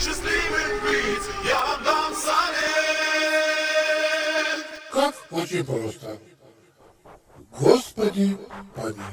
счастливым быть, я вам дам совет. Как очень просто. Господи помилуй.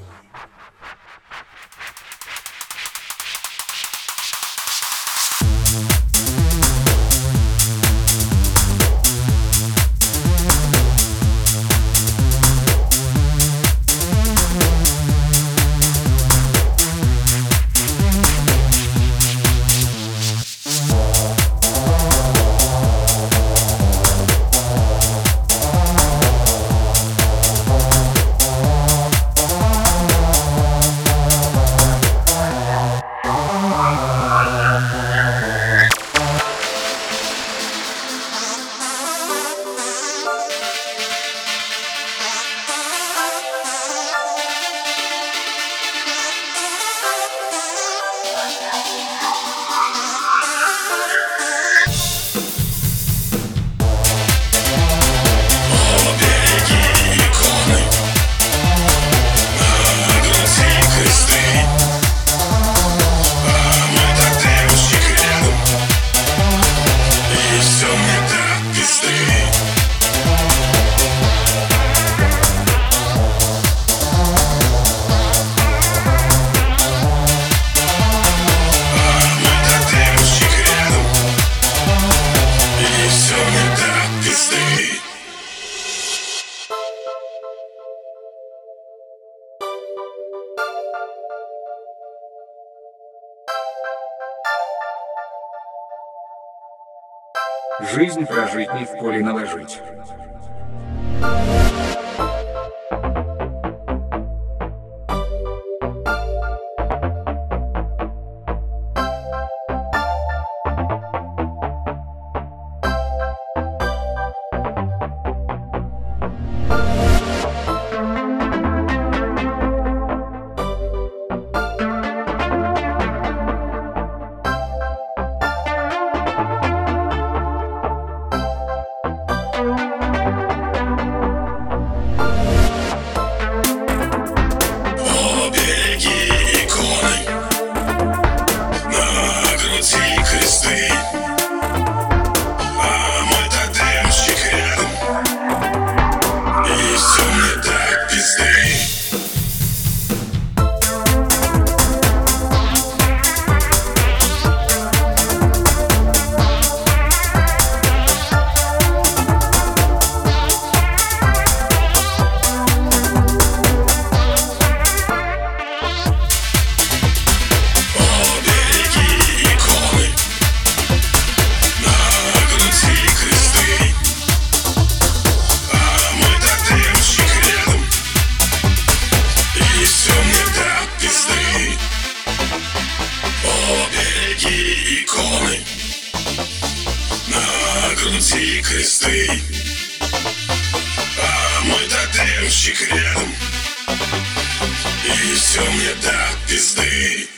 Жизнь прожить не в поле наложить. святі ікони, на грунті крести, а мой тотемщик рядом, и все мне до пизды.